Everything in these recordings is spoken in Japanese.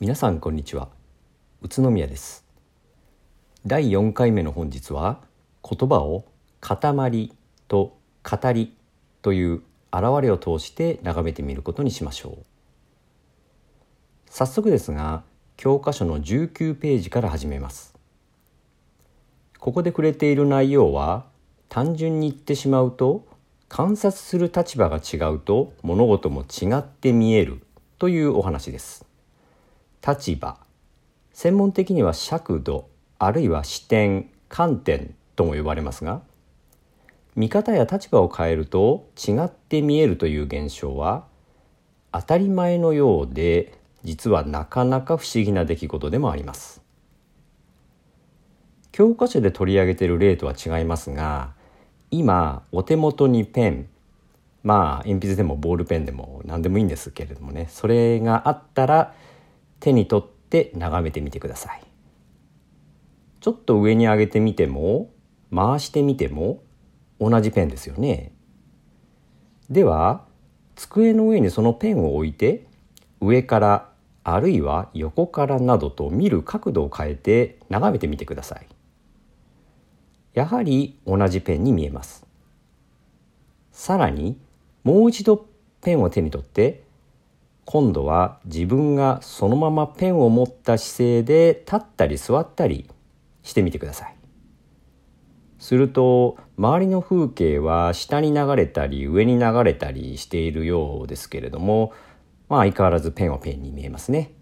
皆さんこんにちは。宇都宮です。第4回目の本日は言葉を塊と語りという現れを通して眺めてみることにしましょう。早速ですが教科書の19ページから始めます。ここで触れている内容は単純に言ってしまうと観察する立場が違うと物事も違って見えるというお話です。立場。専門的には尺度あるいは視点観点とも呼ばれますが見方や立場を変えると違って見えるという現象は当たり前のようで実はなかなか不思議な出来事でもあります。教科書で取り上げている例とは違いますが今お手元にペンまあ鉛筆でもボールペンでも何でもいいんですけれどもねそれがあったら手に取って眺めてみてください。ちょっと上に上げてみても回してみても同じペンですよね。では机の上にそのペンを置いて上からあるいは横からなどと見る角度を変えて眺めてみてください。やはり同じペンに見えます。さらにもう一度ペンを手に取って今度は自分がそのままペンを持った姿勢で立ったり座ったりしてみてください。すると周りの風景は下に流れたり上に流れたりしているようですけれどもまあ相変わらずペンはペンに見えますね。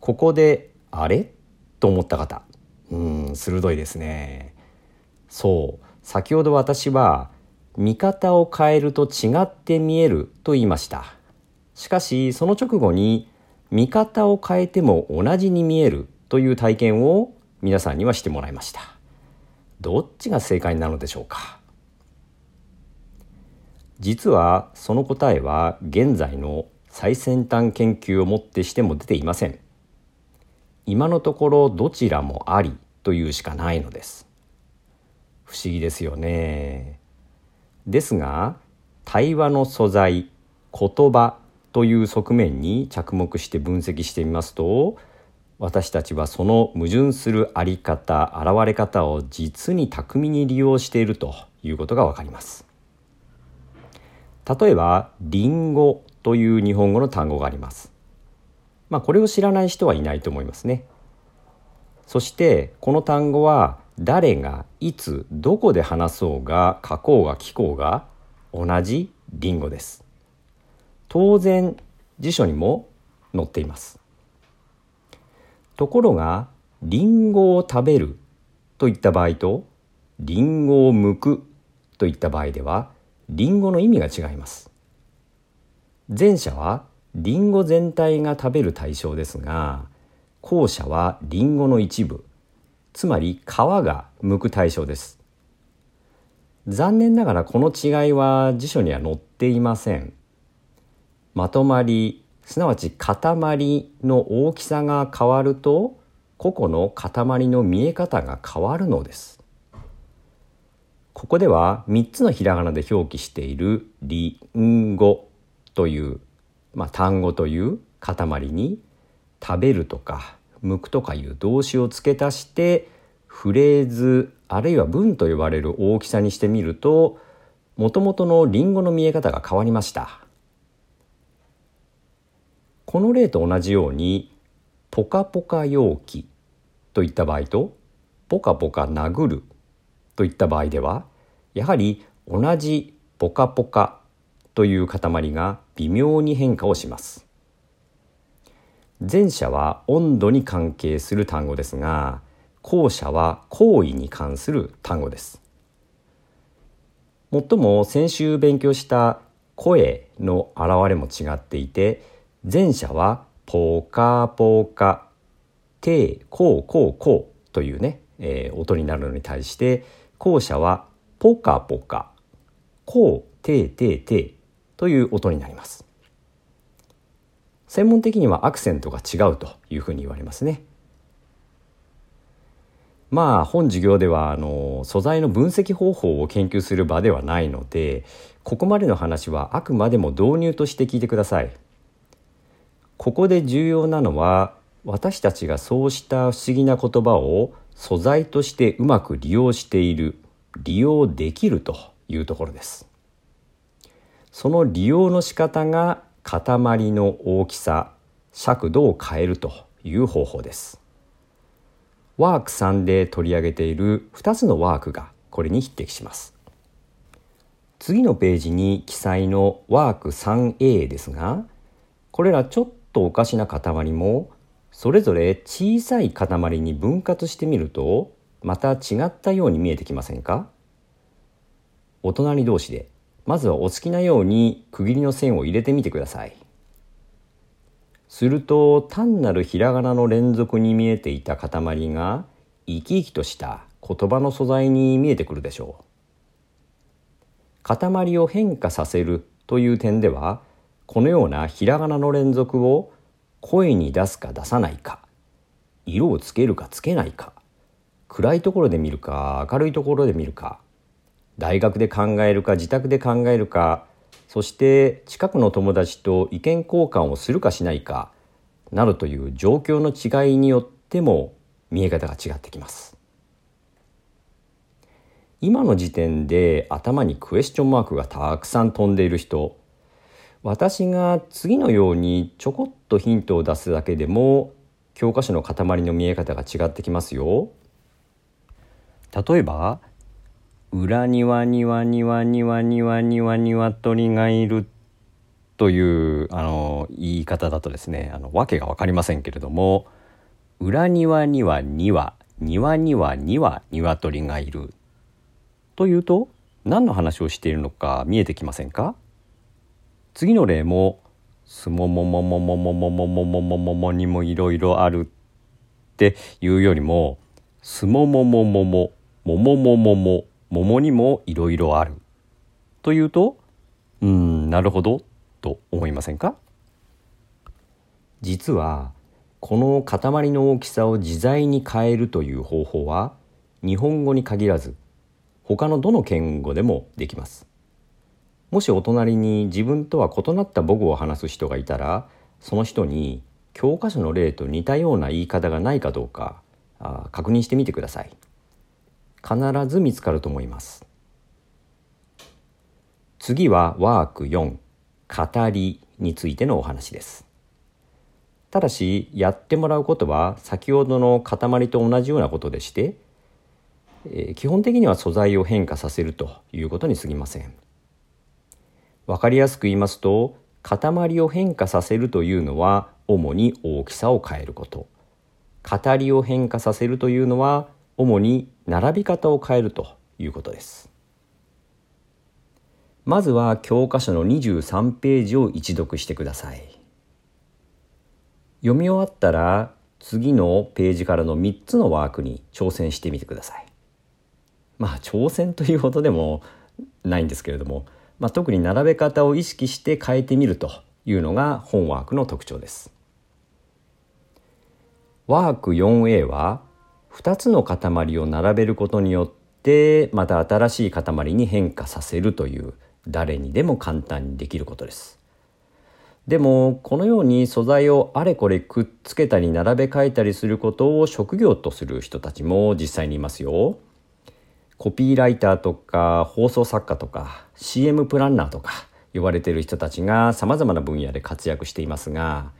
ここであれ？と思った方。うん鋭いですね。そう。先ほど私は見方を変えると違って見えると言いました。しかしその直後に見方を変えても同じに見えるという体験を皆さんにはしてもらいました。どっちが正解なのでしょうか？実はその答えは現在の最先端研究をもってしても出ていません。今のところどちらもありというしかないのです。不思議ですよね。ですが対話の素材言葉という側面に着目して分析してみますと私たちはその矛盾する在り方現れ方を実に巧みに利用しているということがわかります。例えば「りんご」という日本語の単語があります。まあこれを知らない人はいないと思いますね。そしてこの単語は誰がいつどこで話そうが書こうが聞こうが同じりんごです。当然辞書にも載っています。ところがリンゴを食べるといった場合とリンゴを剥くといった場合ではリンゴの意味が違います。前者はリンゴ全体が食べる対象ですが後者はリンゴの一部つまり皮が剥く対象です。残念ながらこの違いは辞書には載っていません。まとまりすなわち塊の大きさが変わると個々の塊の見え方が変わるのですここでは3つのひらがなで表記している「りんご」という、まあ、単語という塊に「食べる」とか「剥く」とかいう動詞を付け足してフレーズあるいは文と呼ばれる大きさにしてみるともともとのりんごの見え方が変わりました。この例と同じようにポカポカ容器といった場合とポカポカ殴るといった場合ではやはり同じポカポカという塊が微妙に変化をします。前者は温度に関係する単語ですが後者は行為に関する単語です。もっとも先週勉強した声の現れも違っていて前者はポカポカ、テー、コーコーコーというね、えー、音になるのに対して、後者はポカポカ、コー、テーテーテーという音になります。専門的にはアクセントが違うというふうに言われますね。まあ本授業ではあの素材の分析方法を研究する場ではないのでここまでの話はあくまでも導入として聞いてください。ここで重要なのは私たちがそうした不思議な言葉を素材としてうまく利用している利用できるというところです。その利用の仕方が塊の大きさ尺度を変えるという方法です。ワーク3で取り上げている2つのワークがこれに匹敵します。次のページに記載のワーク 3A ですがこれらちょっとおかしな塊もそれぞれ小さい塊に分割してみるとまた違ったように見えてきませんか？お隣同士でまずはお好きなように区切りの線を入れてみてください。すると単なるひらがなの連続に見えていた塊が生き生きとした言葉の素材に見えてくるでしょう。塊を変化させるという点ではこのようなひらがなの連続を声に出すか出さないか色をつけるかつけないか暗いところで見るか明るいところで見るか大学で考えるか自宅で考えるかそして近くの友達と意見交換をするかしないかなどという状況の違いによっても見え方が違ってきます。今の時点で頭にクエスチョンマークがたくさん飛んでいる人私が次のようにちょこっとヒントを出すだけでも教科書の塊の見え方が違ってきますよ。例えば「裏庭庭庭庭庭庭庭鳥がいる」というあの言い方だとですねあの訳が分かりませんけれども「裏庭には庭庭には庭鶏がいる」というと何の話をしているのか見えてきませんか次の例も「すもももももももももももももにもいろいろある」っていうよりも「すももももももももももももにもいろいろある」というとうんなるほどと思いませんか実はこの塊の大きさを自在に変えるという方法は日本語に限らず他のどの言語でもできますもしお隣に自分とは異なった母語を話す人がいたらその人に教科書の例と似たような言い方がないかどうかあ確認してみてください。必ず見つかると思います。次はワーク4語りについてのお話です。ただしやってもらうことは先ほどの塊と同じようなことでしてえー、基本的には素材を変化させるということに過ぎません。わかりやすく言いますと塊を変化させるというのは主に大きさを変えること。語りを変化させるというのは主に並び方を変えるということです。まずは教科書の23ページを一読してください。読み終わったら次のページからの3つのワークに挑戦してみてください。まあ挑戦というほどでもないんですけれども、まあ、特に並べ方を意識して変えてみるというのが本ワークの特徴です。ワーク 4A は2つの塊を並べることによってまた新しい塊に変化させるという誰にでも簡単にできることです。でもこのように素材をあれこれくっつけたり並べ替えたりすることを職業とする人たちも実際にいますよ。コピーライターとか放送作家とか CM プランナーとか呼ばれている人たちがさまざまな分野で活躍していますが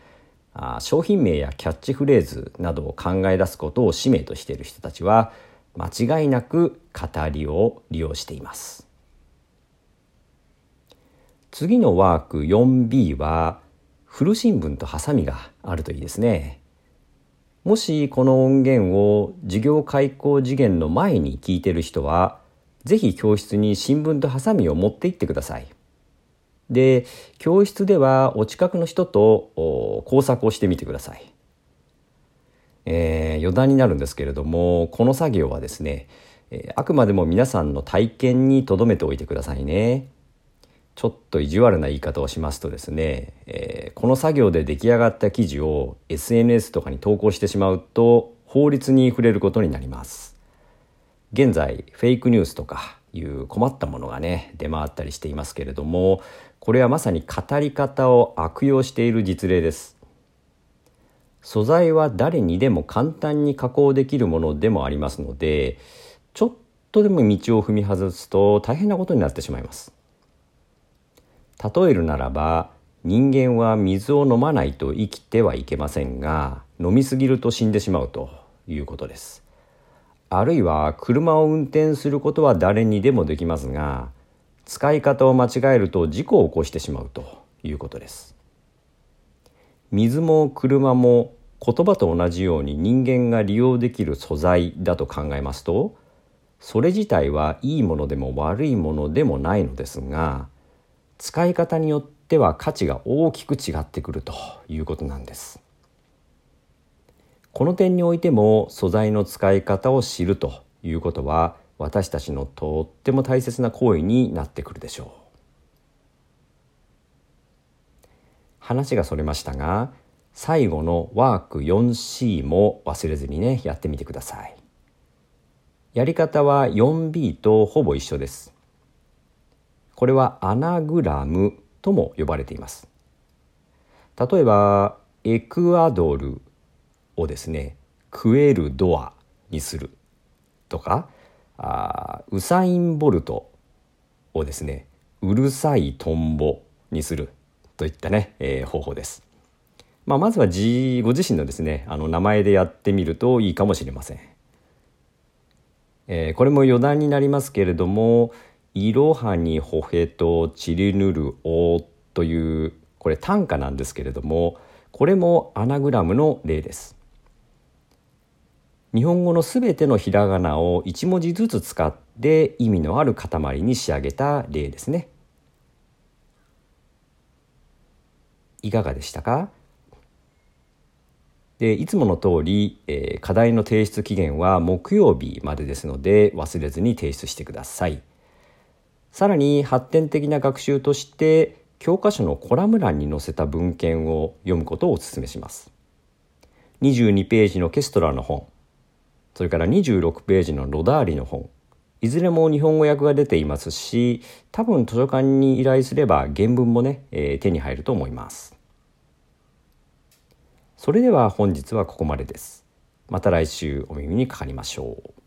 商品名やキャッチフレーズなどを考え出すことを使命としている人たちは間違いなく語りを利用しています。次のワーク 4B は古新聞とハサミがあるといいですね。もしこの音源を授業開講次元の前に聞いてる人は、ぜひ教室に新聞とハサミを持って行ってください。で、教室ではお近くの人と工作をしてみてください。えー、余談になるんですけれども、この作業はですね、あくまでも皆さんの体験に留めておいてくださいね。ちょっと意地悪な言い方をしますとですね、えー、この作業で出来上がった記事を SNS とかに投稿してしまうと法律に触れることになります。現在フェイクニュースとかいう困ったものがね出回ったりしていますけれどもこれはまさに語り方を悪用している実例です。素材は誰にでも簡単に加工できるものでもありますのでちょっとでも道を踏み外すと大変なことになってしまいます。例えるならば人間は水を飲まないと生きてはいけませんが飲みすぎると死んでしまうということです。あるいは車を運転することは誰にでもできますが使い方を間違えると事故を起こしてしまうということです。水も車も言葉と同じように人間が利用できる素材だと考えますとそれ自体はいいものでも悪いものでもないのですが使い方によっては価値が大きく違ってくるということなんです。この点においても素材の使い方を知るということは私たちのとっても大切な行為になってくるでしょう。話がそれましたが最後のワーク 4C も忘れずにねやってみてください。やり方は 4B とほぼ一緒です。これはアナグラムとも呼ばれています例えばエクアドルをですねクエルドアにするとかあウサイン・ボルトをですねうるさいトンボにするといったね、えー、方法です。まあ、まずは自ご自身のですねあの名前でやってみるといいかもしれません。えー、これも余談になりますけれどもいろはにほへとちりぬるおというこれ短歌なんですけれどもこれもアナグラムの例です。日本語のすべてのひらがなを1文字ずつ使って意味のある塊に仕上げた例ですね。いかがでしたか？でいつもの通り、えー、課題の提出期限は木曜日までですので忘れずに提出してください。さらに発展的な学習として教科書のコラム欄に載せた文献を読むことをお勧めします。22ページのケストラの本、それから26ページのロダーリの本、いずれも日本語訳が出ていますし、多分図書館に依頼すれば原文もね、えー、手に入ると思います。それでは本日はここまでです。また来週お耳にかかりましょう。